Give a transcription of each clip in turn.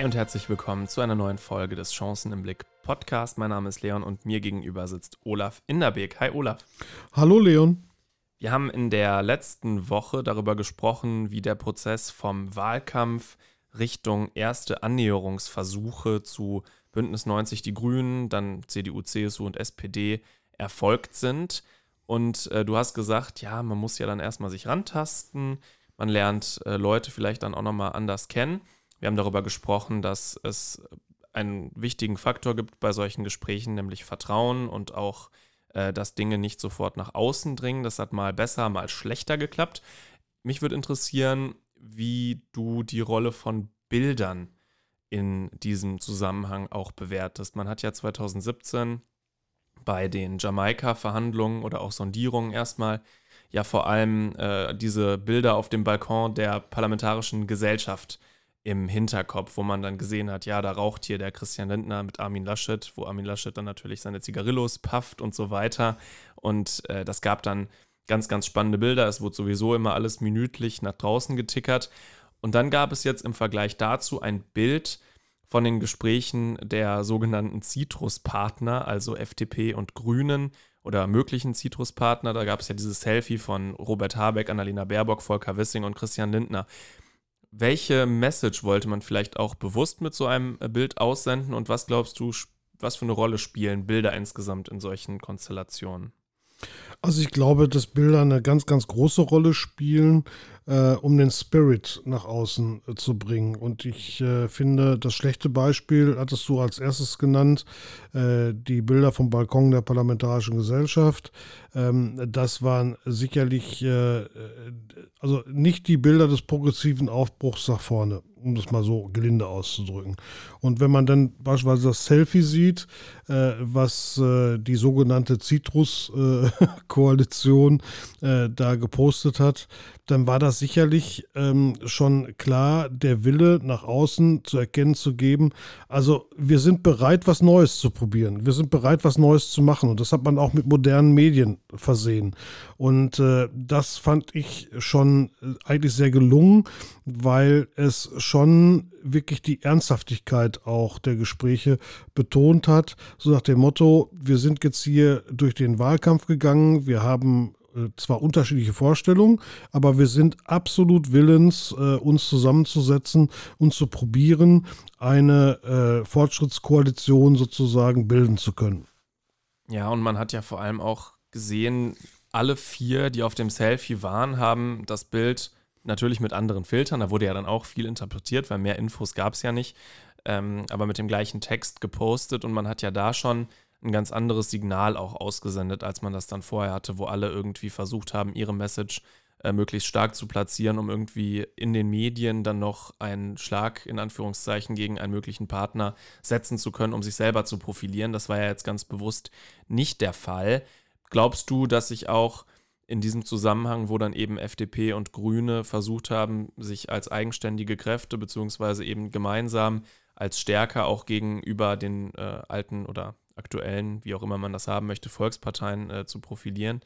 Hi und herzlich willkommen zu einer neuen Folge des Chancen im Blick Podcast. Mein Name ist Leon und mir gegenüber sitzt Olaf Inderbeek. Hi Olaf. Hallo Leon. Wir haben in der letzten Woche darüber gesprochen, wie der Prozess vom Wahlkampf Richtung erste Annäherungsversuche zu Bündnis 90 Die Grünen, dann CDU, CSU und SPD erfolgt sind. Und äh, du hast gesagt, ja, man muss ja dann erstmal sich rantasten, man lernt äh, Leute vielleicht dann auch nochmal anders kennen. Wir haben darüber gesprochen, dass es einen wichtigen Faktor gibt bei solchen Gesprächen, nämlich Vertrauen und auch, äh, dass Dinge nicht sofort nach außen dringen. Das hat mal besser, mal schlechter geklappt. Mich würde interessieren, wie du die Rolle von Bildern in diesem Zusammenhang auch bewertest. Man hat ja 2017 bei den Jamaika-Verhandlungen oder auch Sondierungen erstmal ja vor allem äh, diese Bilder auf dem Balkon der Parlamentarischen Gesellschaft im Hinterkopf, wo man dann gesehen hat, ja, da raucht hier der Christian Lindner mit Armin Laschet, wo Armin Laschet dann natürlich seine Zigarillos pafft und so weiter. Und äh, das gab dann ganz, ganz spannende Bilder. Es wurde sowieso immer alles minütlich nach draußen getickert. Und dann gab es jetzt im Vergleich dazu ein Bild von den Gesprächen der sogenannten Citrus-Partner, also FDP und Grünen oder möglichen Citrus-Partner. Da gab es ja dieses Selfie von Robert Habeck, Annalena Baerbock, Volker Wissing und Christian Lindner. Welche Message wollte man vielleicht auch bewusst mit so einem Bild aussenden und was glaubst du, was für eine Rolle spielen Bilder insgesamt in solchen Konstellationen? Also ich glaube, dass Bilder eine ganz, ganz große Rolle spielen, äh, um den Spirit nach außen äh, zu bringen. Und ich äh, finde, das schlechte Beispiel hattest du als erstes genannt, äh, die Bilder vom Balkon der Parlamentarischen Gesellschaft. Ähm, das waren sicherlich, äh, also nicht die Bilder des progressiven Aufbruchs nach vorne um das mal so gelinde auszudrücken. Und wenn man dann beispielsweise das Selfie sieht, äh, was äh, die sogenannte Citrus-Koalition äh, äh, da gepostet hat, dann war das sicherlich ähm, schon klar, der Wille nach außen zu erkennen zu geben. Also wir sind bereit, was Neues zu probieren. Wir sind bereit, was Neues zu machen. Und das hat man auch mit modernen Medien versehen. Und äh, das fand ich schon äh, eigentlich sehr gelungen, weil es schon wirklich die Ernsthaftigkeit auch der Gespräche betont hat. So nach dem Motto, wir sind jetzt hier durch den Wahlkampf gegangen, wir haben zwar unterschiedliche Vorstellungen, aber wir sind absolut willens, äh, uns zusammenzusetzen und zu probieren, eine äh, Fortschrittskoalition sozusagen bilden zu können. Ja, und man hat ja vor allem auch gesehen, alle vier, die auf dem Selfie waren, haben das Bild natürlich mit anderen Filtern, da wurde ja dann auch viel interpretiert, weil mehr Infos gab es ja nicht, ähm, aber mit dem gleichen Text gepostet und man hat ja da schon ein ganz anderes Signal auch ausgesendet, als man das dann vorher hatte, wo alle irgendwie versucht haben, ihre Message äh, möglichst stark zu platzieren, um irgendwie in den Medien dann noch einen Schlag in Anführungszeichen gegen einen möglichen Partner setzen zu können, um sich selber zu profilieren. Das war ja jetzt ganz bewusst nicht der Fall. Glaubst du, dass sich auch in diesem Zusammenhang, wo dann eben FDP und Grüne versucht haben, sich als eigenständige Kräfte beziehungsweise eben gemeinsam als stärker auch gegenüber den äh, alten oder aktuellen, wie auch immer man das haben möchte, Volksparteien äh, zu profilieren.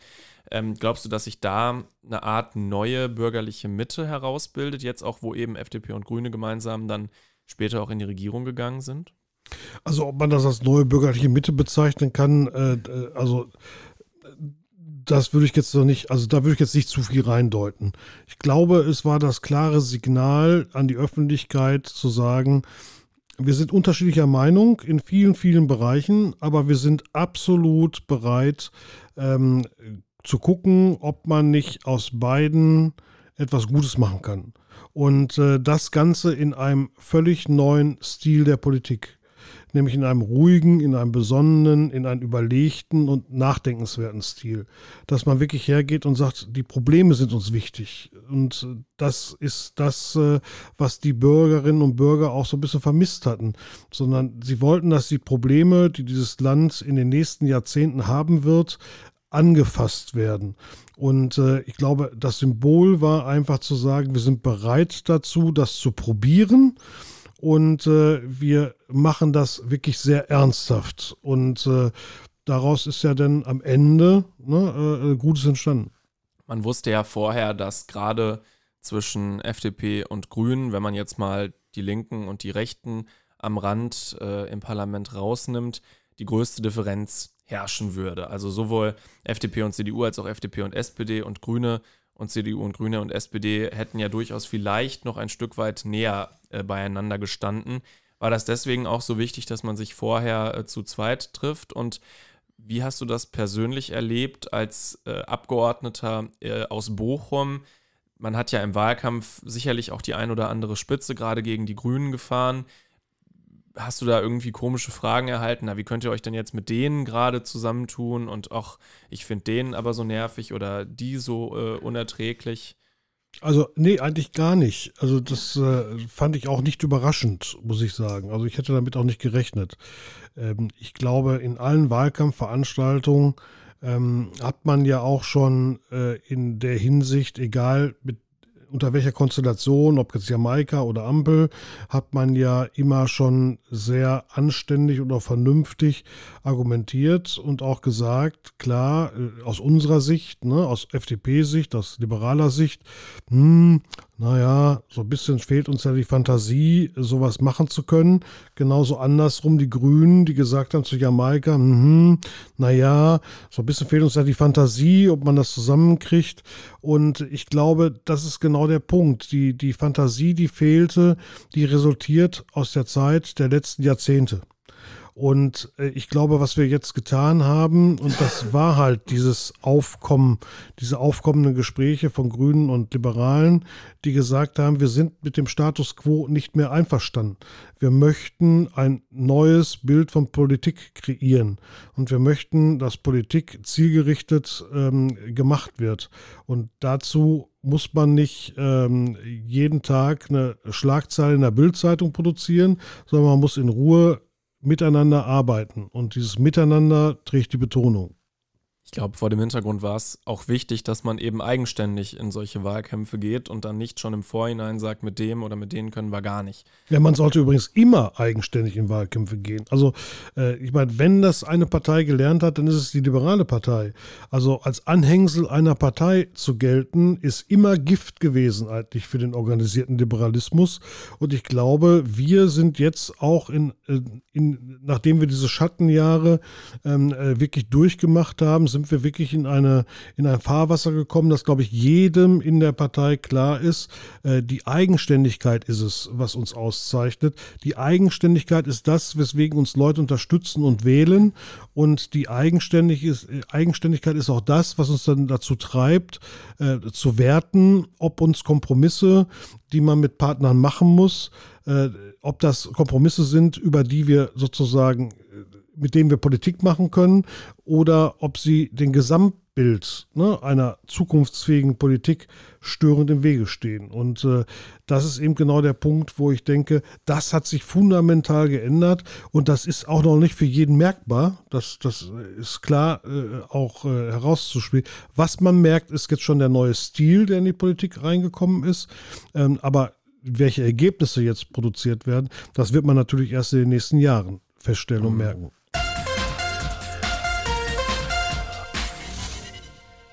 Ähm, glaubst du, dass sich da eine Art neue bürgerliche Mitte herausbildet, jetzt auch, wo eben FDP und Grüne gemeinsam dann später auch in die Regierung gegangen sind? Also ob man das als neue bürgerliche Mitte bezeichnen kann, äh, also das würde ich jetzt noch nicht, also da würde ich jetzt nicht zu viel reindeuten. Ich glaube, es war das klare Signal an die Öffentlichkeit zu sagen, wir sind unterschiedlicher Meinung in vielen, vielen Bereichen, aber wir sind absolut bereit ähm, zu gucken, ob man nicht aus beiden etwas Gutes machen kann. Und äh, das Ganze in einem völlig neuen Stil der Politik nämlich in einem ruhigen, in einem besonnenen, in einem überlegten und nachdenkenswerten Stil. Dass man wirklich hergeht und sagt, die Probleme sind uns wichtig. Und das ist das, äh, was die Bürgerinnen und Bürger auch so ein bisschen vermisst hatten. Sondern sie wollten, dass die Probleme, die dieses Land in den nächsten Jahrzehnten haben wird, angefasst werden. Und äh, ich glaube, das Symbol war einfach zu sagen, wir sind bereit dazu, das zu probieren und äh, wir machen das wirklich sehr ernsthaft. Und äh, daraus ist ja dann am Ende ne, äh, Gutes entstanden. Man wusste ja vorher, dass gerade zwischen FDP und Grünen, wenn man jetzt mal die Linken und die Rechten am Rand äh, im Parlament rausnimmt, die größte Differenz herrschen würde. Also sowohl FDP und CDU als auch FDP und SPD und Grüne und CDU und Grüne und SPD hätten ja durchaus vielleicht noch ein Stück weit näher äh, beieinander gestanden. War das deswegen auch so wichtig, dass man sich vorher äh, zu zweit trifft? Und wie hast du das persönlich erlebt als äh, Abgeordneter äh, aus Bochum? Man hat ja im Wahlkampf sicherlich auch die ein oder andere Spitze gerade gegen die Grünen gefahren hast du da irgendwie komische Fragen erhalten? Na, wie könnt ihr euch denn jetzt mit denen gerade zusammentun? Und auch, ich finde den aber so nervig oder die so äh, unerträglich. Also, nee, eigentlich gar nicht. Also, das äh, fand ich auch nicht überraschend, muss ich sagen. Also, ich hätte damit auch nicht gerechnet. Ähm, ich glaube, in allen Wahlkampfveranstaltungen ähm, hat man ja auch schon äh, in der Hinsicht, egal mit unter welcher Konstellation, ob jetzt Jamaika oder Ampel, hat man ja immer schon sehr anständig und auch vernünftig argumentiert und auch gesagt, klar, äh, aus unserer Sicht, ne, aus FDP-Sicht, aus liberaler Sicht, hm, naja, so ein bisschen fehlt uns ja die Fantasie, sowas machen zu können. Genauso andersrum die Grünen, die gesagt haben zu Jamaika, hm, naja, so ein bisschen fehlt uns ja die Fantasie, ob man das zusammenkriegt. Und ich glaube, das ist genau der Punkt. Die, die Fantasie, die fehlte, die resultiert aus der Zeit der letzten Jahrzehnte. Und äh, ich glaube, was wir jetzt getan haben, und das war halt dieses Aufkommen, diese aufkommenden Gespräche von Grünen und Liberalen, die gesagt haben, wir sind mit dem Status quo nicht mehr einverstanden. Wir möchten ein neues Bild von Politik kreieren. Und wir möchten, dass Politik zielgerichtet ähm, gemacht wird. Und dazu muss man nicht ähm, jeden Tag eine Schlagzeile in der Bildzeitung produzieren, sondern man muss in Ruhe miteinander arbeiten. Und dieses Miteinander trägt die Betonung. Ich glaube, vor dem Hintergrund war es auch wichtig, dass man eben eigenständig in solche Wahlkämpfe geht und dann nicht schon im Vorhinein sagt, mit dem oder mit denen können wir gar nicht. Ja, man sollte übrigens immer eigenständig in Wahlkämpfe gehen. Also, äh, ich meine, wenn das eine Partei gelernt hat, dann ist es die liberale Partei. Also, als Anhängsel einer Partei zu gelten, ist immer Gift gewesen, eigentlich für den organisierten Liberalismus. Und ich glaube, wir sind jetzt auch in, äh, in nachdem wir diese Schattenjahre ähm, äh, wirklich durchgemacht haben, sind wir wirklich in, eine, in ein Fahrwasser gekommen, das, glaube ich, jedem in der Partei klar ist. Äh, die Eigenständigkeit ist es, was uns auszeichnet. Die Eigenständigkeit ist das, weswegen uns Leute unterstützen und wählen. Und die Eigenständig ist, Eigenständigkeit ist auch das, was uns dann dazu treibt, äh, zu werten, ob uns Kompromisse, die man mit Partnern machen muss, äh, ob das Kompromisse sind, über die wir sozusagen mit denen wir Politik machen können, oder ob sie den Gesamtbild ne, einer zukunftsfähigen Politik störend im Wege stehen. Und äh, das ist eben genau der Punkt, wo ich denke, das hat sich fundamental geändert und das ist auch noch nicht für jeden merkbar. Das, das ist klar äh, auch äh, herauszuspielen. Was man merkt, ist jetzt schon der neue Stil, der in die Politik reingekommen ist. Ähm, aber welche Ergebnisse jetzt produziert werden, das wird man natürlich erst in den nächsten Jahren feststellen und mhm. merken.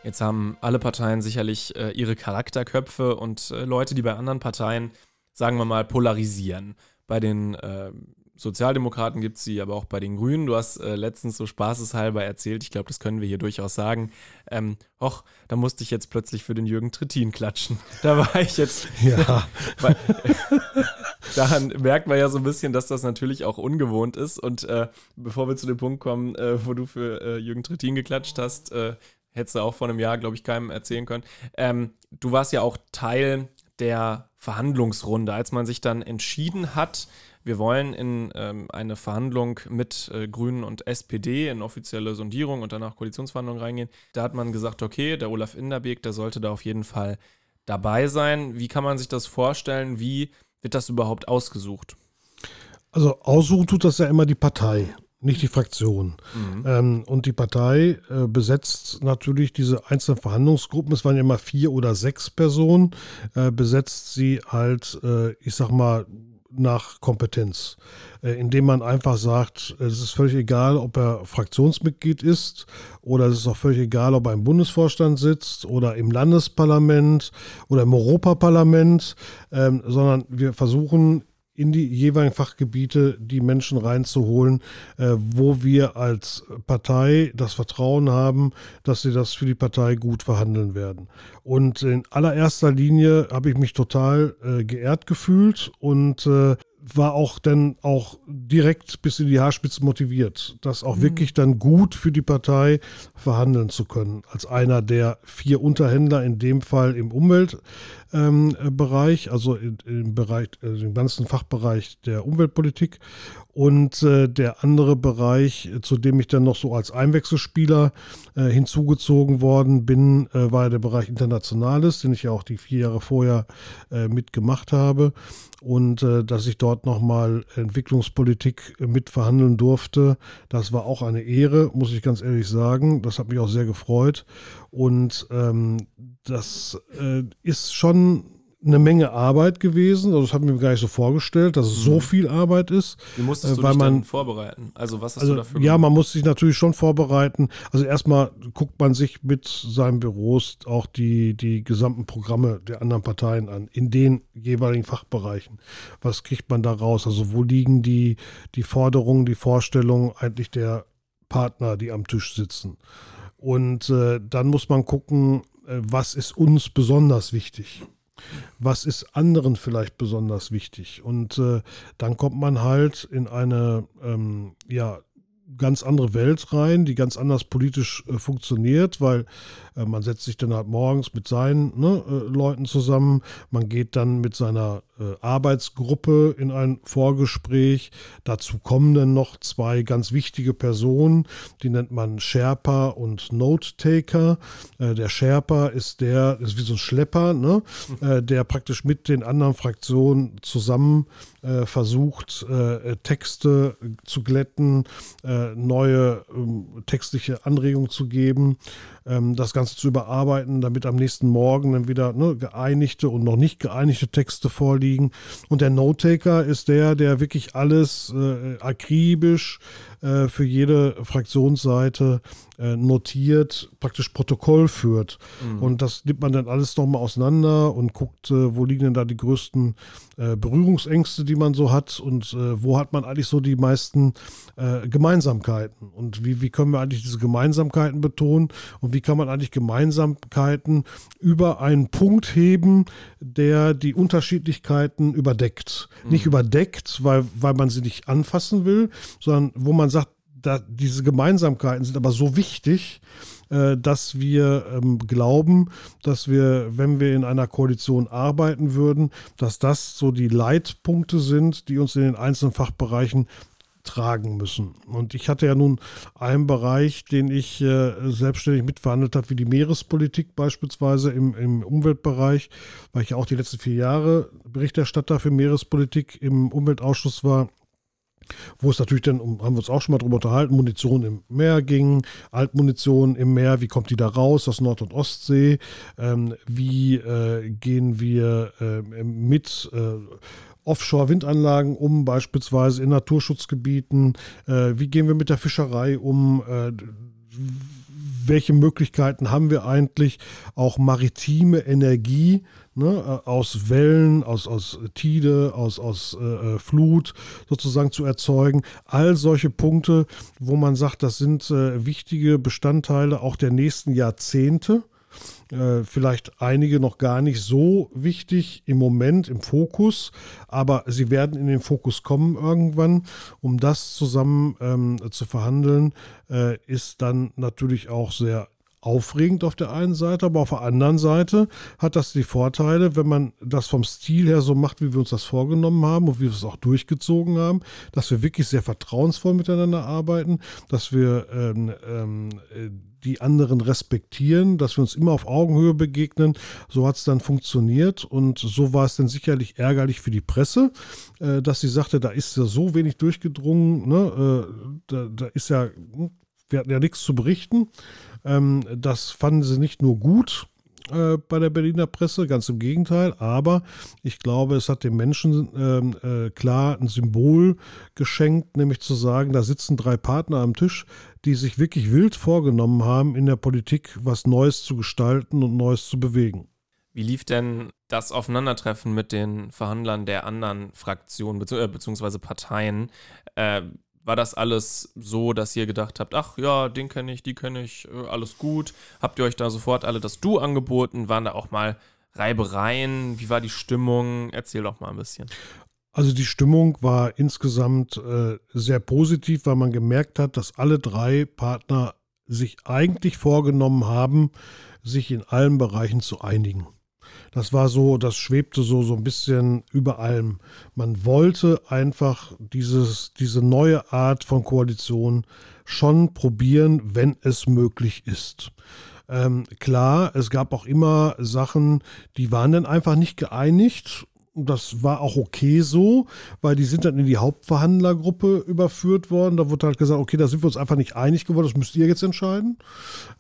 Jetzt haben alle Parteien sicherlich äh, ihre Charakterköpfe und äh, Leute, die bei anderen Parteien, sagen wir mal, polarisieren. Bei den äh, Sozialdemokraten gibt es sie, aber auch bei den Grünen. Du hast äh, letztens so spaßeshalber erzählt, ich glaube, das können wir hier durchaus sagen. Ähm, och, da musste ich jetzt plötzlich für den Jürgen Trittin klatschen. Da war ich jetzt. Ja. weil, daran merkt man ja so ein bisschen, dass das natürlich auch ungewohnt ist. Und äh, bevor wir zu dem Punkt kommen, äh, wo du für Jürgen Trittin geklatscht hast, hättest du auch vor einem Jahr, glaube ich, keinem erzählen können. Ähm, du warst ja auch Teil der Verhandlungsrunde, als man sich dann entschieden hat, wir wollen in ähm, eine Verhandlung mit äh, Grünen und SPD in offizielle Sondierung und danach Koalitionsverhandlungen reingehen. Da hat man gesagt, okay, der Olaf Inderbeek, der sollte da auf jeden Fall dabei sein. Wie kann man sich das vorstellen? Wie wird das überhaupt ausgesucht? Also aussuchen tut das ja immer die Partei nicht die Fraktion. Mhm. Ähm, und die Partei äh, besetzt natürlich diese einzelnen Verhandlungsgruppen, es waren ja immer vier oder sechs Personen, äh, besetzt sie halt, äh, ich sag mal, nach Kompetenz, äh, indem man einfach sagt, es ist völlig egal, ob er Fraktionsmitglied ist oder es ist auch völlig egal, ob er im Bundesvorstand sitzt oder im Landesparlament oder im Europaparlament, ähm, sondern wir versuchen in die jeweiligen Fachgebiete die Menschen reinzuholen, äh, wo wir als Partei das Vertrauen haben, dass sie das für die Partei gut verhandeln werden. Und in allererster Linie habe ich mich total äh, geehrt gefühlt und äh, war auch dann auch direkt bis in die Haarspitze motiviert, das auch mhm. wirklich dann gut für die Partei verhandeln zu können. Als einer der vier Unterhändler, in dem Fall im Umweltbereich, ähm, also im Bereich, also im ganzen Fachbereich der Umweltpolitik. Und äh, der andere Bereich, zu dem ich dann noch so als Einwechselspieler äh, hinzugezogen worden bin, äh, war der Bereich Internationales, den ich ja auch die vier Jahre vorher äh, mitgemacht habe und äh, dass ich dort nochmal Entwicklungspolitik mitverhandeln durfte. Das war auch eine Ehre, muss ich ganz ehrlich sagen. Das hat mich auch sehr gefreut. Und ähm, das äh, ist schon eine Menge Arbeit gewesen. Also das habe ich mir gar nicht so vorgestellt, dass es mhm. so viel Arbeit ist. Wie musstest du äh, weil dich man, vorbereiten? Also was hast also, du dafür Ja, man muss sich natürlich schon vorbereiten. Also erstmal guckt man sich mit seinen Büros auch die, die gesamten Programme der anderen Parteien an, in den jeweiligen Fachbereichen. Was kriegt man da raus? Also wo liegen die, die Forderungen, die Vorstellungen eigentlich der Partner, die am Tisch sitzen? Und äh, dann muss man gucken, äh, was ist uns besonders wichtig was ist anderen vielleicht besonders wichtig. Und äh, dann kommt man halt in eine ähm, ja, ganz andere Welt rein, die ganz anders politisch äh, funktioniert, weil äh, man setzt sich dann halt morgens mit seinen ne, äh, Leuten zusammen, man geht dann mit seiner Arbeitsgruppe in ein Vorgespräch. Dazu kommen dann noch zwei ganz wichtige Personen, die nennt man Sherpa und Note-Taker. Äh, der Sherpa ist der, ist wie so ein Schlepper, ne, äh, der praktisch mit den anderen Fraktionen zusammen versucht, Texte zu glätten, neue ähm, textliche Anregungen zu geben ähm, das Ganze zu überarbeiten, damit am nächsten Morgen dann wieder ne, geeinigte und noch nicht geeinigte Texte vorliegen. Und der Note-Taker ist der, der wirklich alles äh, akribisch äh, für jede Fraktionsseite äh, notiert, praktisch Protokoll führt. Mhm. Und das nimmt man dann alles nochmal auseinander und guckt, äh, wo liegen denn da die größten äh, Berührungsängste, die man so hat und äh, wo hat man eigentlich so die meisten Gemeinsamkeiten und wie, wie können wir eigentlich diese Gemeinsamkeiten betonen und wie kann man eigentlich Gemeinsamkeiten über einen Punkt heben, der die Unterschiedlichkeiten überdeckt. Mhm. Nicht überdeckt, weil, weil man sie nicht anfassen will, sondern wo man da, diese Gemeinsamkeiten sind aber so wichtig, äh, dass wir ähm, glauben, dass wir, wenn wir in einer Koalition arbeiten würden, dass das so die Leitpunkte sind, die uns in den einzelnen Fachbereichen tragen müssen. Und ich hatte ja nun einen Bereich, den ich äh, selbstständig mitverhandelt habe, wie die Meerespolitik beispielsweise im, im Umweltbereich, weil ich ja auch die letzten vier Jahre Berichterstatter für Meerespolitik im Umweltausschuss war wo es natürlich dann, haben wir uns auch schon mal drüber unterhalten, Munition im Meer ging, Altmunition im Meer, wie kommt die da raus aus Nord- und Ostsee, ähm, wie äh, gehen wir äh, mit äh, Offshore-Windanlagen um, beispielsweise in Naturschutzgebieten, äh, wie gehen wir mit der Fischerei um, äh, welche Möglichkeiten haben wir eigentlich, auch maritime Energie ne, aus Wellen, aus, aus Tide, aus, aus äh, äh, Flut sozusagen zu erzeugen. All solche Punkte, wo man sagt, das sind äh, wichtige Bestandteile auch der nächsten Jahrzehnte. Äh, vielleicht einige noch gar nicht so wichtig im Moment im Fokus, aber sie werden in den Fokus kommen irgendwann. Um das zusammen ähm, zu verhandeln, äh, ist dann natürlich auch sehr aufregend auf der einen Seite, aber auf der anderen Seite hat das die Vorteile, wenn man das vom Stil her so macht, wie wir uns das vorgenommen haben und wie wir es auch durchgezogen haben, dass wir wirklich sehr vertrauensvoll miteinander arbeiten, dass wir ähm, ähm, die anderen respektieren, dass wir uns immer auf Augenhöhe begegnen. So hat es dann funktioniert und so war es dann sicherlich ärgerlich für die Presse, äh, dass sie sagte, da ist ja so wenig durchgedrungen, ne? äh, da, da ist ja, hm, wir hatten ja nichts zu berichten. Ähm, das fanden sie nicht nur gut, äh, bei der Berliner Presse, ganz im Gegenteil. Aber ich glaube, es hat den Menschen ähm, äh, klar ein Symbol geschenkt, nämlich zu sagen, da sitzen drei Partner am Tisch, die sich wirklich wild vorgenommen haben, in der Politik was Neues zu gestalten und Neues zu bewegen. Wie lief denn das Aufeinandertreffen mit den Verhandlern der anderen Fraktionen bzw. Parteien? Äh, war das alles so, dass ihr gedacht habt, ach ja, den kenne ich, die kenne ich, äh, alles gut? Habt ihr euch da sofort alle das Du angeboten? Waren da auch mal Reibereien? Wie war die Stimmung? Erzähl doch mal ein bisschen. Also die Stimmung war insgesamt äh, sehr positiv, weil man gemerkt hat, dass alle drei Partner sich eigentlich vorgenommen haben, sich in allen Bereichen zu einigen. Das war so, das schwebte so, so ein bisschen über allem. Man wollte einfach dieses, diese neue Art von Koalition schon probieren, wenn es möglich ist. Ähm, klar, es gab auch immer Sachen, die waren dann einfach nicht geeinigt das war auch okay so, weil die sind dann in die Hauptverhandlergruppe überführt worden. Da wurde halt gesagt, okay, da sind wir uns einfach nicht einig geworden, das müsst ihr jetzt entscheiden.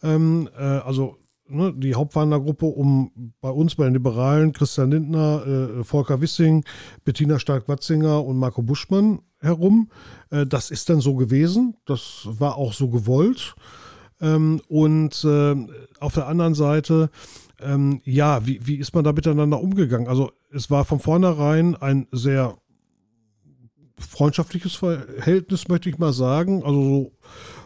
Ähm, äh, also ne, die Hauptverhandlergruppe um bei uns, bei den Liberalen, Christian Lindner, äh, Volker Wissing, Bettina Stark-Watzinger und Marco Buschmann herum. Äh, das ist dann so gewesen. Das war auch so gewollt. Ähm, und äh, auf der anderen Seite ähm, ja, wie, wie ist man da miteinander umgegangen? Also es war von vornherein ein sehr freundschaftliches Verhältnis, möchte ich mal sagen. Also so,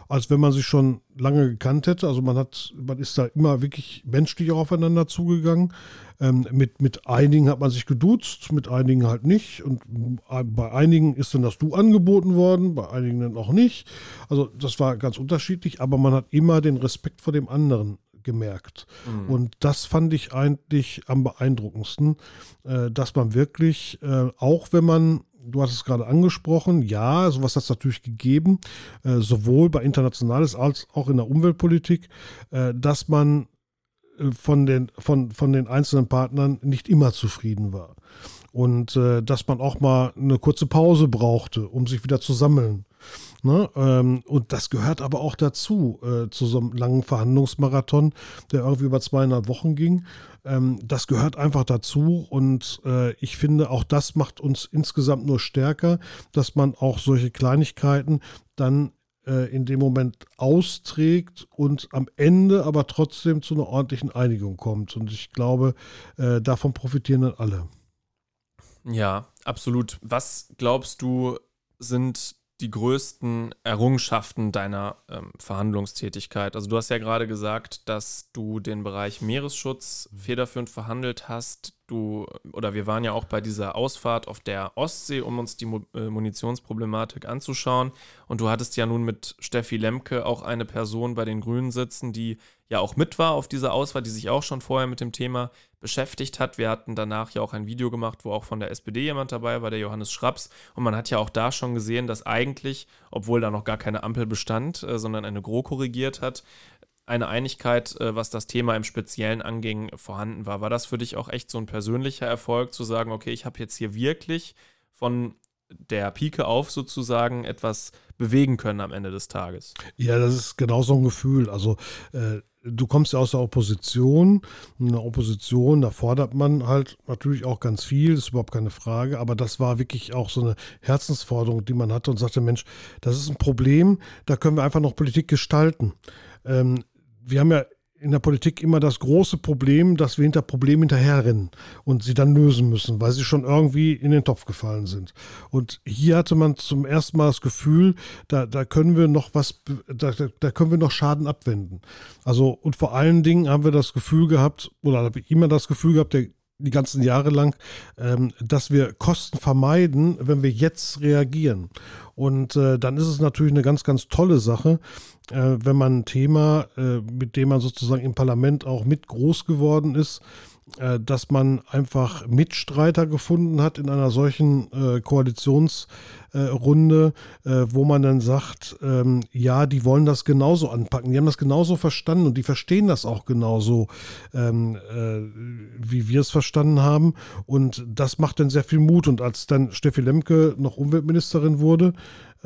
als wenn man sich schon lange gekannt hätte. Also man hat, man ist da immer wirklich menschlich aufeinander zugegangen. Ähm, mit, mit einigen hat man sich geduzt, mit einigen halt nicht. Und bei einigen ist dann das Du angeboten worden, bei einigen dann auch nicht. Also das war ganz unterschiedlich, aber man hat immer den Respekt vor dem anderen gemerkt. Mhm. Und das fand ich eigentlich am beeindruckendsten, äh, dass man wirklich, äh, auch wenn man du hast es gerade angesprochen, ja, sowas hat es natürlich gegeben, äh, sowohl bei Internationales als auch in der Umweltpolitik, äh, dass man äh, von, den, von, von den einzelnen Partnern nicht immer zufrieden war. Und äh, dass man auch mal eine kurze Pause brauchte, um sich wieder zu sammeln. Ne? Ähm, und das gehört aber auch dazu, äh, zu so einem langen Verhandlungsmarathon, der irgendwie über zweieinhalb Wochen ging. Ähm, das gehört einfach dazu und äh, ich finde, auch das macht uns insgesamt nur stärker, dass man auch solche Kleinigkeiten dann äh, in dem Moment austrägt und am Ende aber trotzdem zu einer ordentlichen Einigung kommt. Und ich glaube, äh, davon profitieren dann alle. Ja, absolut. Was glaubst du, sind die größten Errungenschaften deiner ähm, Verhandlungstätigkeit? Also du hast ja gerade gesagt, dass du den Bereich Meeresschutz federführend verhandelt hast. Du oder wir waren ja auch bei dieser Ausfahrt auf der Ostsee, um uns die äh, Munitionsproblematik anzuschauen. Und du hattest ja nun mit Steffi Lemke auch eine Person bei den Grünen sitzen, die ja auch mit war auf dieser Auswahl, die sich auch schon vorher mit dem Thema beschäftigt hat. Wir hatten danach ja auch ein Video gemacht, wo auch von der SPD jemand dabei war, der Johannes Schraps. Und man hat ja auch da schon gesehen, dass eigentlich, obwohl da noch gar keine Ampel bestand, äh, sondern eine GRO korrigiert hat, eine Einigkeit, äh, was das Thema im Speziellen anging, vorhanden war. War das für dich auch echt so ein persönlicher Erfolg, zu sagen, okay, ich habe jetzt hier wirklich von der Pike auf sozusagen etwas bewegen können am Ende des Tages? Ja, das ist genau so ein Gefühl. Also äh, du kommst ja aus der Opposition. In der Opposition, da fordert man halt natürlich auch ganz viel, ist überhaupt keine Frage. Aber das war wirklich auch so eine Herzensforderung, die man hatte und sagte, Mensch, das ist ein Problem, da können wir einfach noch Politik gestalten. Ähm, wir haben ja in der Politik immer das große Problem, dass wir hinter Problemen hinterherrennen und sie dann lösen müssen, weil sie schon irgendwie in den Topf gefallen sind. Und hier hatte man zum ersten Mal das Gefühl, da, da können wir noch was, da, da können wir noch Schaden abwenden. Also, und vor allen Dingen haben wir das Gefühl gehabt, oder habe ich immer das Gefühl gehabt, der die ganzen Jahre lang, ähm, dass wir Kosten vermeiden, wenn wir jetzt reagieren. Und äh, dann ist es natürlich eine ganz, ganz tolle Sache, äh, wenn man ein Thema, äh, mit dem man sozusagen im Parlament auch mit groß geworden ist, äh, dass man einfach Mitstreiter gefunden hat in einer solchen äh, Koalitionsrunde, äh, wo man dann sagt, ähm, ja, die wollen das genauso anpacken. Die haben das genauso verstanden und die verstehen das auch genauso, ähm, äh, wie wir es verstanden haben. Und das macht dann sehr viel Mut. Und als dann Steffi Lemke noch Umweltministerin wurde,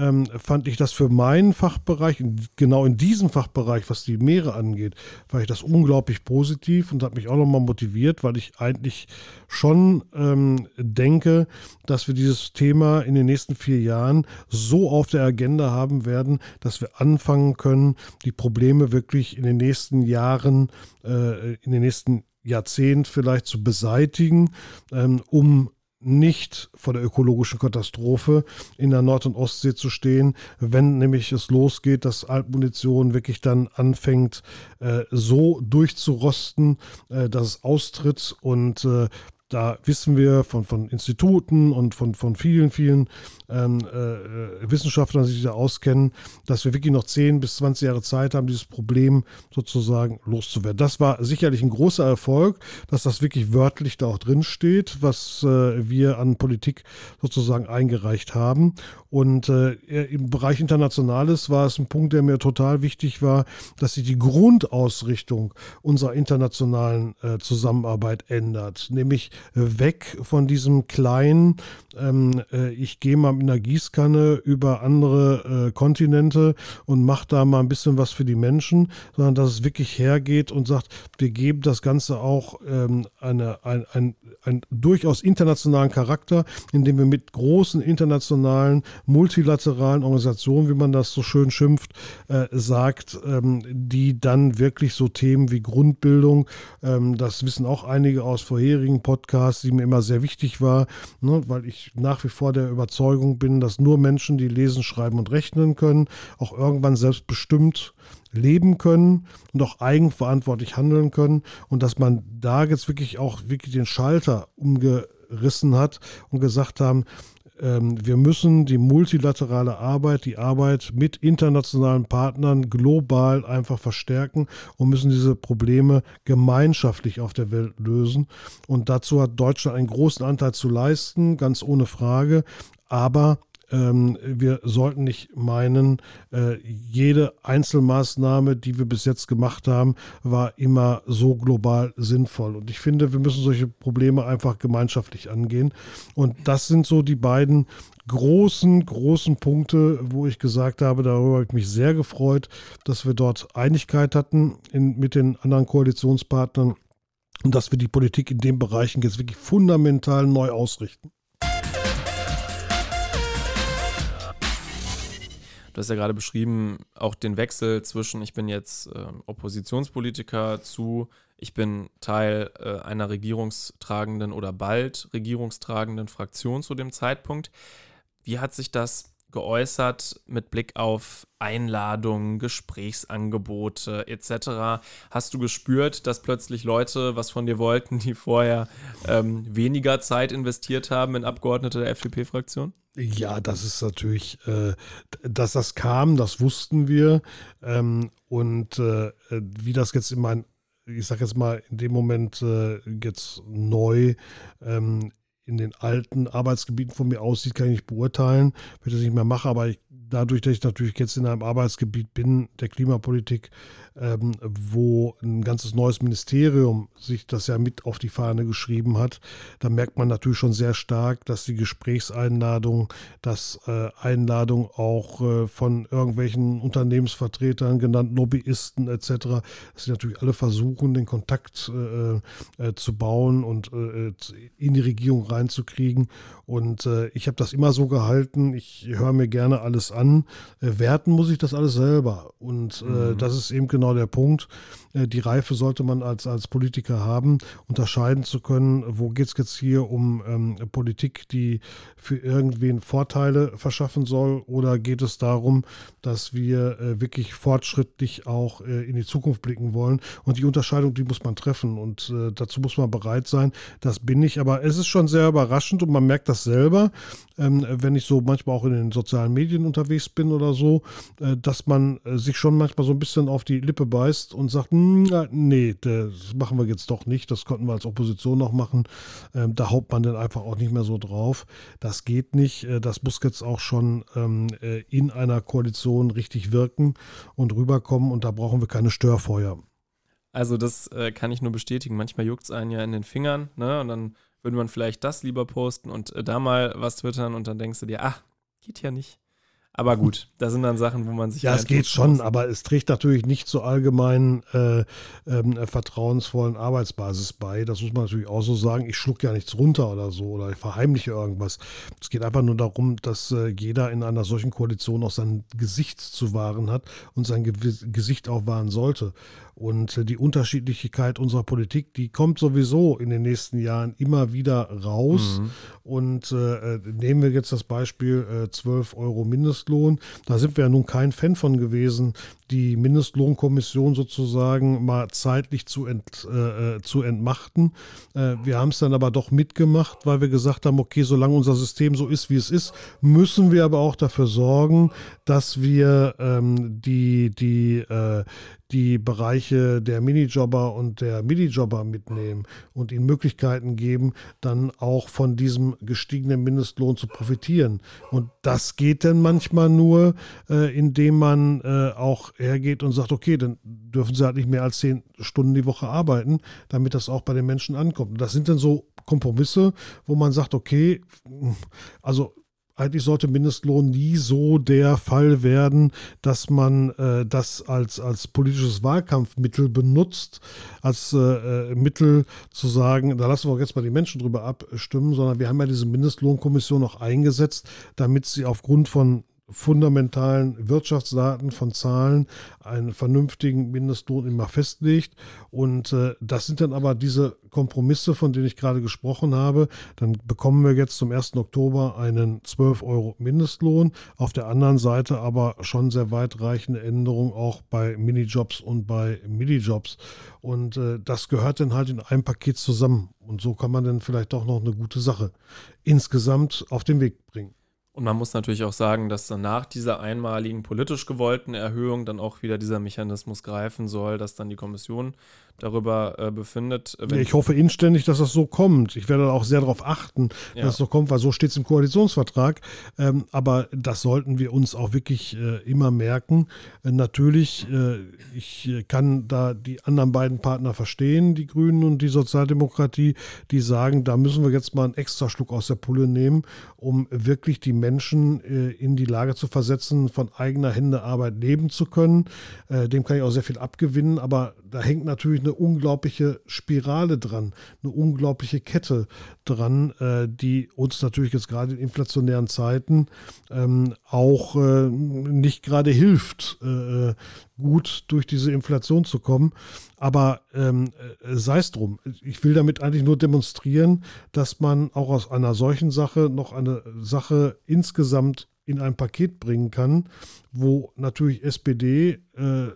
ähm, fand ich das für meinen Fachbereich, genau in diesem Fachbereich, was die Meere angeht, fand ich das unglaublich positiv und hat mich auch nochmal motiviert, weil ich eigentlich schon ähm, denke, dass wir dieses Thema in den nächsten vier Jahren so auf der Agenda haben werden, dass wir anfangen können, die Probleme wirklich in den nächsten Jahren, äh, in den nächsten Jahrzehnt vielleicht zu beseitigen, ähm, um nicht vor der ökologischen Katastrophe in der Nord- und Ostsee zu stehen, wenn nämlich es losgeht, dass Altmunition wirklich dann anfängt, äh, so durchzurosten, äh, dass es austritt und äh, da wissen wir von, von Instituten und von, von vielen, vielen ähm, äh, Wissenschaftlern, die sich da auskennen, dass wir wirklich noch 10 bis 20 Jahre Zeit haben, dieses Problem sozusagen loszuwerden. Das war sicherlich ein großer Erfolg, dass das wirklich wörtlich da auch drin steht, was äh, wir an Politik sozusagen eingereicht haben. Und äh, im Bereich Internationales war es ein Punkt, der mir total wichtig war, dass sich die Grundausrichtung unserer internationalen äh, Zusammenarbeit ändert, nämlich weg von diesem kleinen, ähm, äh, ich gehe mal mit einer Gießkanne über andere äh, Kontinente und mache da mal ein bisschen was für die Menschen, sondern dass es wirklich hergeht und sagt, wir geben das Ganze auch ähm, eine, ein, ein, einen durchaus internationalen Charakter, indem wir mit großen internationalen, multilateralen Organisationen, wie man das so schön schimpft, äh, sagt, ähm, die dann wirklich so Themen wie Grundbildung, ähm, das wissen auch einige aus vorherigen Podcasts, die mir immer sehr wichtig war, ne, weil ich nach wie vor der Überzeugung bin, dass nur Menschen, die lesen, schreiben und rechnen können, auch irgendwann selbstbestimmt leben können und auch eigenverantwortlich handeln können und dass man da jetzt wirklich auch wirklich den Schalter umgerissen hat und gesagt haben, wir müssen die multilaterale Arbeit, die Arbeit mit internationalen Partnern global einfach verstärken und müssen diese Probleme gemeinschaftlich auf der Welt lösen. Und dazu hat Deutschland einen großen Anteil zu leisten, ganz ohne Frage. Aber ähm, wir sollten nicht meinen, äh, jede Einzelmaßnahme, die wir bis jetzt gemacht haben, war immer so global sinnvoll. Und ich finde, wir müssen solche Probleme einfach gemeinschaftlich angehen. Und das sind so die beiden großen, großen Punkte, wo ich gesagt habe, darüber habe ich mich sehr gefreut, dass wir dort Einigkeit hatten in, mit den anderen Koalitionspartnern und dass wir die Politik in den Bereichen jetzt wirklich fundamental neu ausrichten. Du hast ja gerade beschrieben, auch den Wechsel zwischen, ich bin jetzt äh, Oppositionspolitiker zu, ich bin Teil äh, einer regierungstragenden oder bald regierungstragenden Fraktion zu dem Zeitpunkt. Wie hat sich das geäußert mit Blick auf Einladungen, Gesprächsangebote etc. Hast du gespürt, dass plötzlich Leute was von dir wollten, die vorher ähm, weniger Zeit investiert haben in Abgeordnete der FDP-Fraktion? Ja, das ist natürlich, äh, dass das kam, das wussten wir. Ähm, und äh, wie das jetzt in mein, ich sag jetzt mal, in dem Moment äh, jetzt neu ähm, in den alten Arbeitsgebieten von mir aussieht, kann ich nicht beurteilen, ich das nicht mehr mache. Aber ich, dadurch, dass ich natürlich jetzt in einem Arbeitsgebiet bin, der Klimapolitik, ähm, wo ein ganzes neues Ministerium sich das ja mit auf die Fahne geschrieben hat, da merkt man natürlich schon sehr stark, dass die Gesprächseinladung, dass äh, Einladung auch äh, von irgendwelchen Unternehmensvertretern, genannt Lobbyisten etc., dass sie natürlich alle versuchen, den Kontakt äh, äh zu bauen und äh, in die Regierung reinzukriegen. Und äh, ich habe das immer so gehalten, ich höre mir gerne alles an. Werten muss ich das alles selber. Und mhm. das ist eben genau der Punkt. Äh, die Reife sollte man als, als Politiker haben, unterscheiden zu können, wo geht es jetzt hier um ähm, Politik, die für irgendwen Vorteile verschaffen soll, oder geht es darum, dass wir äh, wirklich fortschrittlich auch äh, in die Zukunft blicken wollen. Und die Unterscheidung, die muss man treffen und äh, dazu muss man bereit sein. Das bin ich, aber es ist schon sehr überraschend und man merkt das selber, ähm, wenn ich so manchmal auch in den sozialen Medien unterwegs bin oder so, äh, dass man äh, sich schon manchmal so ein bisschen auf die Lippe beißt und sagt, hm, nee, das machen wir jetzt doch nicht, das konnten wir als Opposition noch machen. Ähm, da haut man dann einfach auch nicht mehr so drauf. Das geht nicht. Äh, das muss jetzt auch schon ähm, äh, in einer Koalition richtig wirken und rüberkommen und da brauchen wir keine Störfeuer. Also das äh, kann ich nur bestätigen. Manchmal juckt es einen ja in den Fingern, ne? Und dann würde man vielleicht das lieber posten und äh, da mal was twittern und dann denkst du dir, ach, geht ja nicht. Aber gut, da sind dann Sachen, wo man sich. Ja, es geht schon, muss. aber es trägt natürlich nicht zur allgemeinen äh, ähm, vertrauensvollen Arbeitsbasis bei. Das muss man natürlich auch so sagen. Ich schluck ja nichts runter oder so oder ich verheimliche irgendwas. Es geht einfach nur darum, dass äh, jeder in einer solchen Koalition auch sein Gesicht zu wahren hat und sein Ge Gesicht auch wahren sollte. Und äh, die Unterschiedlichkeit unserer Politik, die kommt sowieso in den nächsten Jahren immer wieder raus. Mhm. Und äh, nehmen wir jetzt das Beispiel äh, 12 Euro Mindestlohn. Da sind wir ja nun kein Fan von gewesen, die Mindestlohnkommission sozusagen mal zeitlich zu, ent, äh, äh zu entmachten. Äh, wir haben es dann aber doch mitgemacht, weil wir gesagt haben, okay, solange unser System so ist, wie es ist, müssen wir aber auch dafür sorgen, dass wir ähm, die, die, äh, die Bereiche der Minijobber und der Minijobber mitnehmen und ihnen Möglichkeiten geben, dann auch von diesem gestiegenen Mindestlohn zu profitieren. Und das geht dann manchmal nur, äh, indem man äh, auch hergeht und sagt, okay, dann dürfen sie halt nicht mehr als zehn Stunden die Woche arbeiten, damit das auch bei den Menschen ankommt. Und das sind dann so Kompromisse, wo man sagt, okay, also eigentlich sollte Mindestlohn nie so der Fall werden, dass man äh, das als, als politisches Wahlkampfmittel benutzt, als äh, äh Mittel zu sagen, da lassen wir jetzt mal die Menschen drüber abstimmen, sondern wir haben ja diese Mindestlohnkommission auch eingesetzt, damit sie aufgrund von fundamentalen Wirtschaftsdaten von Zahlen einen vernünftigen Mindestlohn immer festlegt. Und äh, das sind dann aber diese Kompromisse, von denen ich gerade gesprochen habe. Dann bekommen wir jetzt zum 1. Oktober einen 12 Euro Mindestlohn. Auf der anderen Seite aber schon sehr weitreichende Änderungen auch bei Minijobs und bei Midijobs. Und äh, das gehört dann halt in einem Paket zusammen. Und so kann man dann vielleicht doch noch eine gute Sache insgesamt auf den Weg bringen. Und man muss natürlich auch sagen, dass dann nach dieser einmaligen politisch gewollten Erhöhung dann auch wieder dieser Mechanismus greifen soll, dass dann die Kommission darüber äh, befindet. ich hoffe inständig, dass das so kommt. Ich werde auch sehr darauf achten, ja. dass es so kommt, weil so steht es im Koalitionsvertrag. Ähm, aber das sollten wir uns auch wirklich äh, immer merken. Äh, natürlich, äh, ich kann da die anderen beiden Partner verstehen, die Grünen und die Sozialdemokratie, die sagen, da müssen wir jetzt mal einen extra Schluck aus der Pulle nehmen, um wirklich die Menschen äh, in die Lage zu versetzen, von eigener Hände Arbeit leben zu können. Äh, dem kann ich auch sehr viel abgewinnen, aber da hängt natürlich eine unglaubliche Spirale dran, eine unglaubliche Kette dran, äh, die uns natürlich jetzt gerade in inflationären Zeiten ähm, auch äh, nicht gerade hilft, äh, gut durch diese Inflation zu kommen. Aber ähm, äh, sei es drum. Ich will damit eigentlich nur demonstrieren, dass man auch aus einer solchen Sache noch eine Sache insgesamt in ein Paket bringen kann, wo natürlich SPD äh,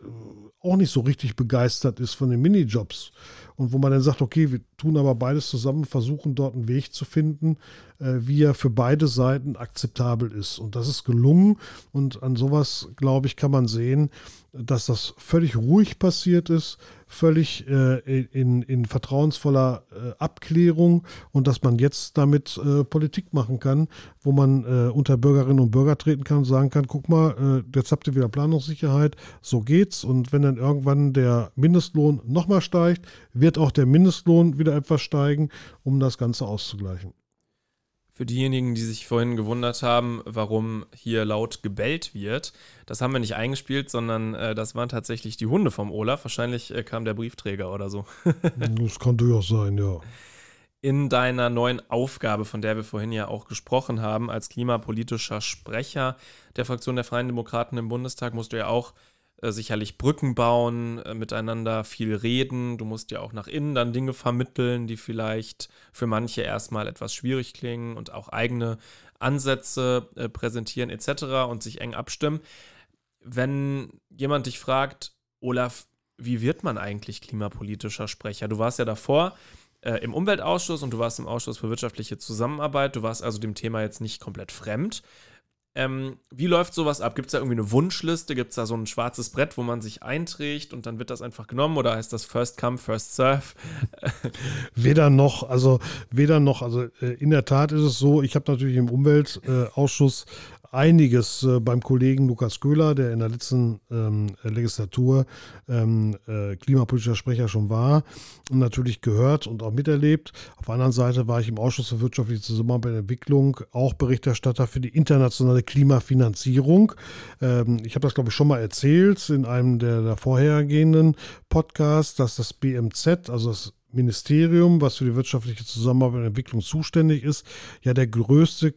auch nicht so richtig begeistert ist von den Minijobs. Und wo man dann sagt, okay, wir tun aber beides zusammen, versuchen dort einen Weg zu finden, äh, wie er für beide Seiten akzeptabel ist. Und das ist gelungen. Und an sowas, glaube ich, kann man sehen, dass das völlig ruhig passiert ist, völlig äh, in, in vertrauensvoller äh, Abklärung und dass man jetzt damit äh, Politik machen kann, wo man äh, unter Bürgerinnen und Bürger treten kann und sagen kann, guck mal, äh, jetzt habt ihr wieder Planungssicherheit, so geht's. Und wenn dann irgendwann der Mindestlohn nochmal steigt, wird auch der Mindestlohn wieder etwas steigen, um das Ganze auszugleichen. Für diejenigen, die sich vorhin gewundert haben, warum hier laut gebellt wird, das haben wir nicht eingespielt, sondern äh, das waren tatsächlich die Hunde vom Olaf. Wahrscheinlich äh, kam der Briefträger oder so. das kann durchaus sein, ja. In deiner neuen Aufgabe, von der wir vorhin ja auch gesprochen haben, als klimapolitischer Sprecher der Fraktion der Freien Demokraten im Bundestag, musst du ja auch äh, sicherlich Brücken bauen, äh, miteinander viel reden. Du musst ja auch nach innen dann Dinge vermitteln, die vielleicht für manche erstmal etwas schwierig klingen und auch eigene Ansätze äh, präsentieren etc. und sich eng abstimmen. Wenn jemand dich fragt, Olaf, wie wird man eigentlich klimapolitischer Sprecher? Du warst ja davor äh, im Umweltausschuss und du warst im Ausschuss für wirtschaftliche Zusammenarbeit. Du warst also dem Thema jetzt nicht komplett fremd. Ähm, wie läuft sowas ab? Gibt es da irgendwie eine Wunschliste? Gibt es da so ein schwarzes Brett, wo man sich einträgt und dann wird das einfach genommen oder heißt das First Come, First Serve? weder noch, also weder noch. Also äh, in der Tat ist es so, ich habe natürlich im Umweltausschuss einiges äh, beim Kollegen Lukas Köhler, der in der letzten ähm, Legislatur ähm, äh, klimapolitischer Sprecher schon war, natürlich gehört und auch miterlebt. Auf der anderen Seite war ich im Ausschuss für wirtschaftliche Zusammenarbeit und Entwicklung auch Berichterstatter für die internationale Klimafinanzierung. Ähm, ich habe das, glaube ich, schon mal erzählt in einem der, der vorhergehenden Podcasts, dass das BMZ, also das Ministerium, was für die wirtschaftliche Zusammenarbeit und Entwicklung zuständig ist, ja der größte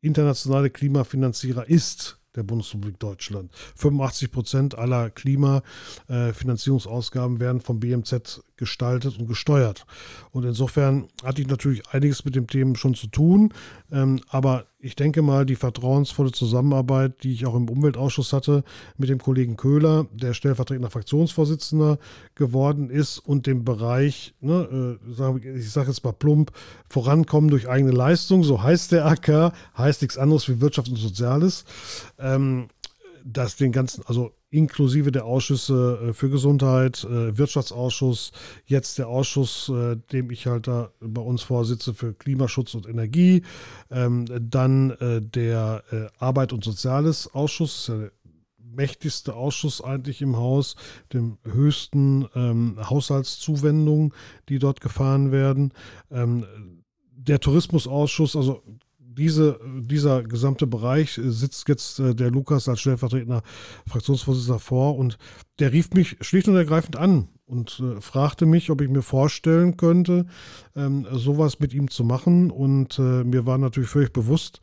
internationale Klimafinanzierer ist der Bundesrepublik Deutschland. 85 Prozent aller Klimafinanzierungsausgaben werden vom BMZ gestaltet und gesteuert. Und insofern hatte ich natürlich einiges mit dem Thema schon zu tun. Ähm, aber ich denke mal, die vertrauensvolle Zusammenarbeit, die ich auch im Umweltausschuss hatte mit dem Kollegen Köhler, der stellvertretender Fraktionsvorsitzender geworden ist und dem Bereich, ne, äh, ich sage jetzt mal plump, vorankommen durch eigene Leistung, so heißt der AK, heißt nichts anderes wie Wirtschaft und Soziales. Ähm, dass den ganzen, also inklusive der Ausschüsse äh, für Gesundheit, äh, Wirtschaftsausschuss, jetzt der Ausschuss, äh, dem ich halt da bei uns vorsitze für Klimaschutz und Energie, ähm, dann der Arbeit und Soziales Ausschuss, ja der mächtigste Ausschuss eigentlich im Haus, dem höchsten ähm, Haushaltszuwendungen, die dort gefahren werden. Ähm, der Tourismusausschuss, also diese, dieser gesamte Bereich sitzt jetzt äh, der Lukas als stellvertretender Fraktionsvorsitzender vor und der rief mich schlicht und ergreifend an und äh, fragte mich, ob ich mir vorstellen könnte, ähm, sowas mit ihm zu machen. Und äh, mir war natürlich völlig bewusst,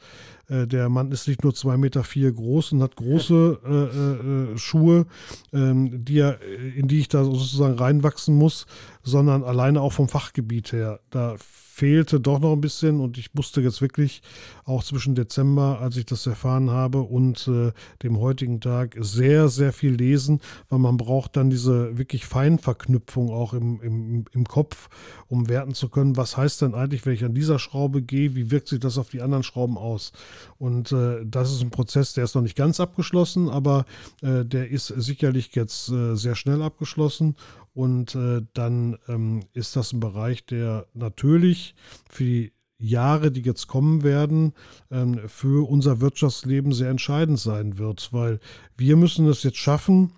äh, der Mann ist nicht nur zwei Meter vier groß und hat große äh, äh, Schuhe, ähm, die er, in die ich da sozusagen reinwachsen muss, sondern alleine auch vom Fachgebiet her. Da fehlte doch noch ein bisschen und ich musste jetzt wirklich auch zwischen Dezember, als ich das erfahren habe, und äh, dem heutigen Tag sehr, sehr viel lesen, weil man braucht dann diese wirklich Feinverknüpfung auch im, im, im Kopf, um werten zu können, was heißt denn eigentlich, wenn ich an dieser Schraube gehe, wie wirkt sich das auf die anderen Schrauben aus? Und äh, das ist ein Prozess, der ist noch nicht ganz abgeschlossen, aber äh, der ist sicherlich jetzt äh, sehr schnell abgeschlossen und äh, dann ähm, ist das ein Bereich, der natürlich für die Jahre, die jetzt kommen werden, ähm, für unser Wirtschaftsleben sehr entscheidend sein wird, weil wir müssen es jetzt schaffen,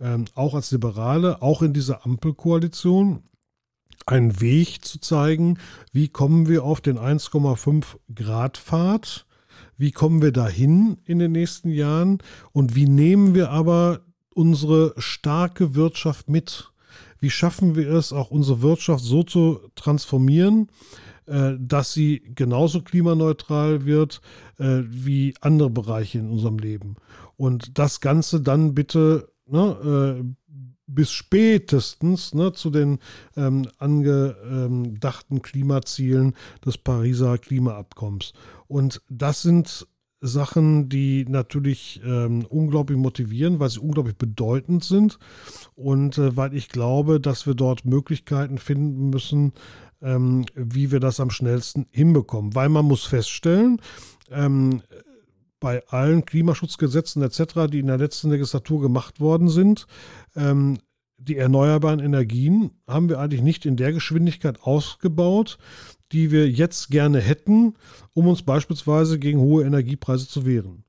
ähm, auch als Liberale, auch in dieser Ampelkoalition, einen Weg zu zeigen, wie kommen wir auf den 1,5 Grad Pfad, wie kommen wir dahin in den nächsten Jahren und wie nehmen wir aber unsere starke Wirtschaft mit wie schaffen wir es, auch unsere Wirtschaft so zu transformieren, äh, dass sie genauso klimaneutral wird äh, wie andere Bereiche in unserem Leben. Und das Ganze dann bitte ne, äh, bis spätestens ne, zu den ähm, angedachten Klimazielen des Pariser Klimaabkommens. Und das sind Sachen, die natürlich ähm, unglaublich motivieren, weil sie unglaublich bedeutend sind und äh, weil ich glaube, dass wir dort Möglichkeiten finden müssen, ähm, wie wir das am schnellsten hinbekommen. Weil man muss feststellen, ähm, bei allen Klimaschutzgesetzen etc., die in der letzten Legislatur gemacht worden sind, ähm, die erneuerbaren Energien haben wir eigentlich nicht in der Geschwindigkeit ausgebaut, die wir jetzt gerne hätten, um uns beispielsweise gegen hohe Energiepreise zu wehren.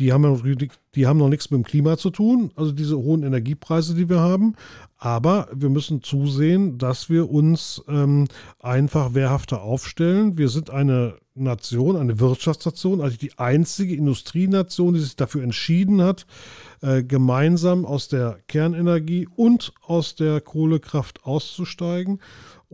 Die haben, noch, die haben noch nichts mit dem Klima zu tun, also diese hohen Energiepreise, die wir haben. Aber wir müssen zusehen, dass wir uns ähm, einfach wehrhafter aufstellen. Wir sind eine Nation, eine Wirtschaftsnation, also die einzige Industrienation, die sich dafür entschieden hat, äh, gemeinsam aus der Kernenergie und aus der Kohlekraft auszusteigen.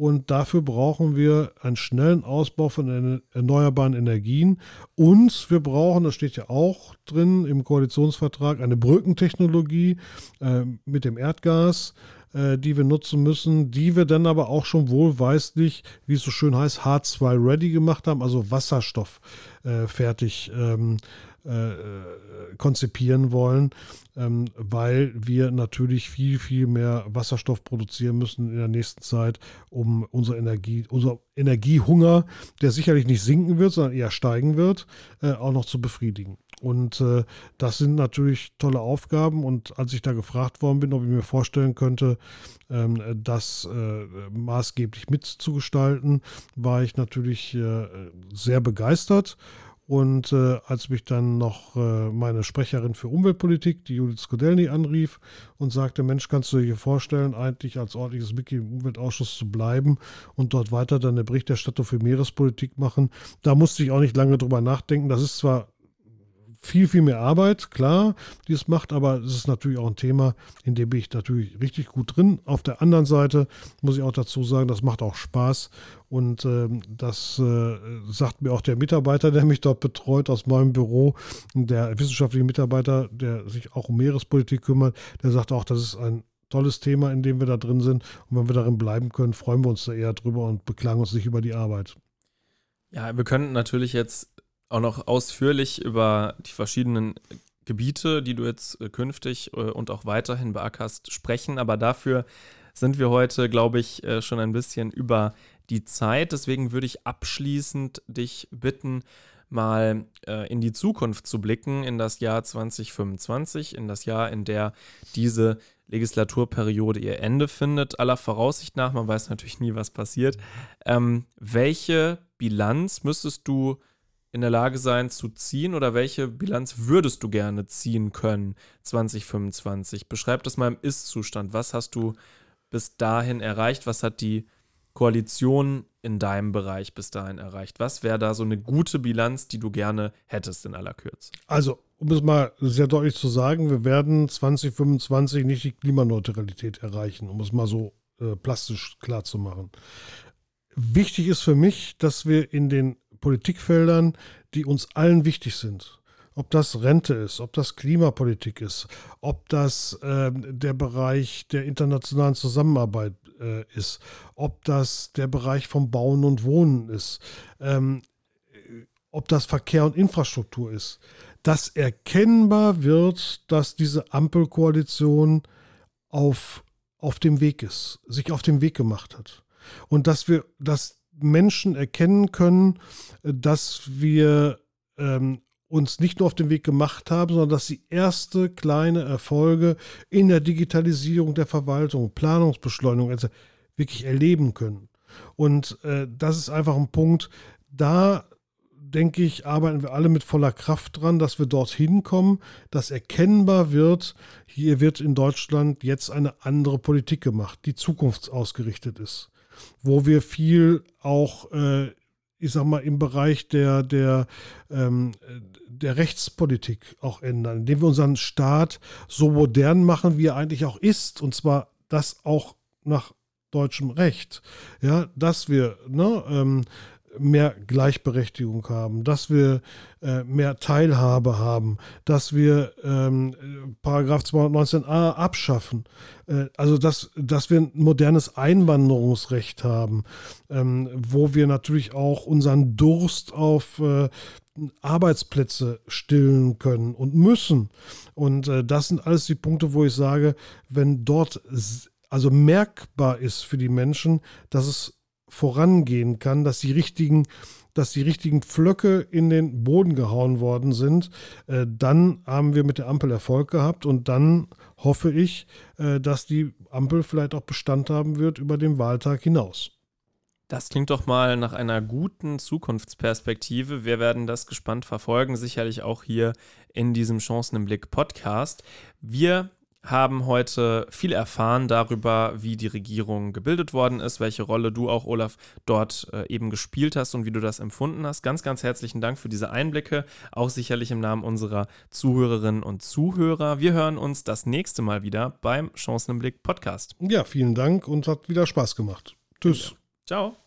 Und dafür brauchen wir einen schnellen Ausbau von erneuerbaren Energien. Und wir brauchen, das steht ja auch drin im Koalitionsvertrag, eine Brückentechnologie äh, mit dem Erdgas äh, die wir nutzen müssen, die wir dann aber auch schon wohlweislich, wie es so schön heißt, H2 ready gemacht haben, also Wasserstoff äh, fertig ähm, äh, konzipieren wollen, ähm, weil wir natürlich viel, viel mehr Wasserstoff produzieren müssen in der nächsten Zeit, um unsere Energie, unser Energiehunger, der sicherlich nicht sinken wird, sondern eher steigen wird, äh, auch noch zu befriedigen. Und äh, das sind natürlich tolle Aufgaben. Und als ich da gefragt worden bin, ob ich mir vorstellen könnte, ähm, das äh, maßgeblich mitzugestalten, war ich natürlich äh, sehr begeistert Und äh, als mich dann noch äh, meine Sprecherin für Umweltpolitik, die Judith Skodelny, anrief und sagte, Mensch, kannst du dir vorstellen, eigentlich als ordentliches Mitglied im Umweltausschuss zu bleiben und dort weiter dann eine Berichterstattung für Meerespolitik machen, da musste ich auch nicht lange drüber nachdenken. Das ist zwar viel, viel mehr Arbeit, klar, die es macht, aber es ist natürlich auch ein Thema, in dem bin ich natürlich richtig gut drin. Auf der anderen Seite muss ich auch dazu sagen, das macht auch Spaß und äh, das äh, sagt mir auch der Mitarbeiter, der mich dort betreut aus meinem Büro, der wissenschaftliche Mitarbeiter, der sich auch um Meerespolitik kümmert, der sagt auch, das ist ein tolles Thema, in dem wir da drin sind. Und wenn wir darin bleiben können, freuen wir uns da eher drüber und beklagen uns nicht über die Arbeit. Ja, wir könnten natürlich jetzt auch noch ausführlich über die verschiedenen Gebiete, die du jetzt äh, künftig äh, und auch weiterhin beackerst, sprechen. Aber dafür sind wir heute, glaube ich, äh, schon ein bisschen über die Zeit. Deswegen würde ich abschließend dich bitten, mal in die Zukunft zu blicken, in das Jahr 2025, in das Jahr, in der diese Legislaturperiode ihr Ende findet. Aller Voraussicht nach, man weiß natürlich nie, was passiert. Ähm, welche Bilanz müsstest du in der Lage sein zu ziehen oder welche Bilanz würdest du gerne ziehen können 2025? Beschreib das mal im Ist-Zustand. Was hast du bis dahin erreicht? Was hat die Koalition in deinem Bereich bis dahin erreicht? Was wäre da so eine gute Bilanz, die du gerne hättest in aller Kürze? Also, um es mal sehr deutlich zu sagen, wir werden 2025 nicht die Klimaneutralität erreichen, um es mal so äh, plastisch klar zu machen. Wichtig ist für mich, dass wir in den Politikfeldern, die uns allen wichtig sind. Ob das Rente ist, ob das Klimapolitik ist, ob das äh, der Bereich der internationalen Zusammenarbeit äh, ist, ob das der Bereich vom Bauen und Wohnen ist, ähm, ob das Verkehr und Infrastruktur ist, dass erkennbar wird, dass diese Ampelkoalition auf, auf dem Weg ist, sich auf dem Weg gemacht hat. Und dass wir, dass Menschen erkennen können, dass wir ähm, uns nicht nur auf den Weg gemacht haben, sondern dass sie erste kleine Erfolge in der Digitalisierung der Verwaltung, Planungsbeschleunigung also wirklich erleben können. Und äh, das ist einfach ein Punkt, da denke ich, arbeiten wir alle mit voller Kraft dran, dass wir dorthin kommen, dass erkennbar wird, hier wird in Deutschland jetzt eine andere Politik gemacht, die zukunftsausgerichtet ist wo wir viel auch, äh, ich sag mal, im Bereich der, der, ähm, der Rechtspolitik auch ändern, indem wir unseren Staat so modern machen, wie er eigentlich auch ist, und zwar das auch nach deutschem Recht. Ja, dass wir ne, ähm, mehr Gleichberechtigung haben, dass wir äh, mehr Teilhabe haben, dass wir ähm, Paragraph 219a abschaffen, äh, also dass, dass wir ein modernes Einwanderungsrecht haben, ähm, wo wir natürlich auch unseren Durst auf äh, Arbeitsplätze stillen können und müssen. Und äh, das sind alles die Punkte, wo ich sage, wenn dort also merkbar ist für die Menschen, dass es vorangehen kann, dass die richtigen, dass die richtigen Pflöcke in den Boden gehauen worden sind, äh, dann haben wir mit der Ampel Erfolg gehabt und dann hoffe ich, äh, dass die Ampel vielleicht auch Bestand haben wird über den Wahltag hinaus. Das klingt doch mal nach einer guten Zukunftsperspektive. Wir werden das gespannt verfolgen, sicherlich auch hier in diesem Chancen im Blick Podcast. Wir haben heute viel erfahren darüber, wie die Regierung gebildet worden ist, welche Rolle du auch, Olaf, dort äh, eben gespielt hast und wie du das empfunden hast. Ganz, ganz herzlichen Dank für diese Einblicke, auch sicherlich im Namen unserer Zuhörerinnen und Zuhörer. Wir hören uns das nächste Mal wieder beim Chancen im Blick Podcast. Ja, vielen Dank und hat wieder Spaß gemacht. Tschüss. Ja. Ciao.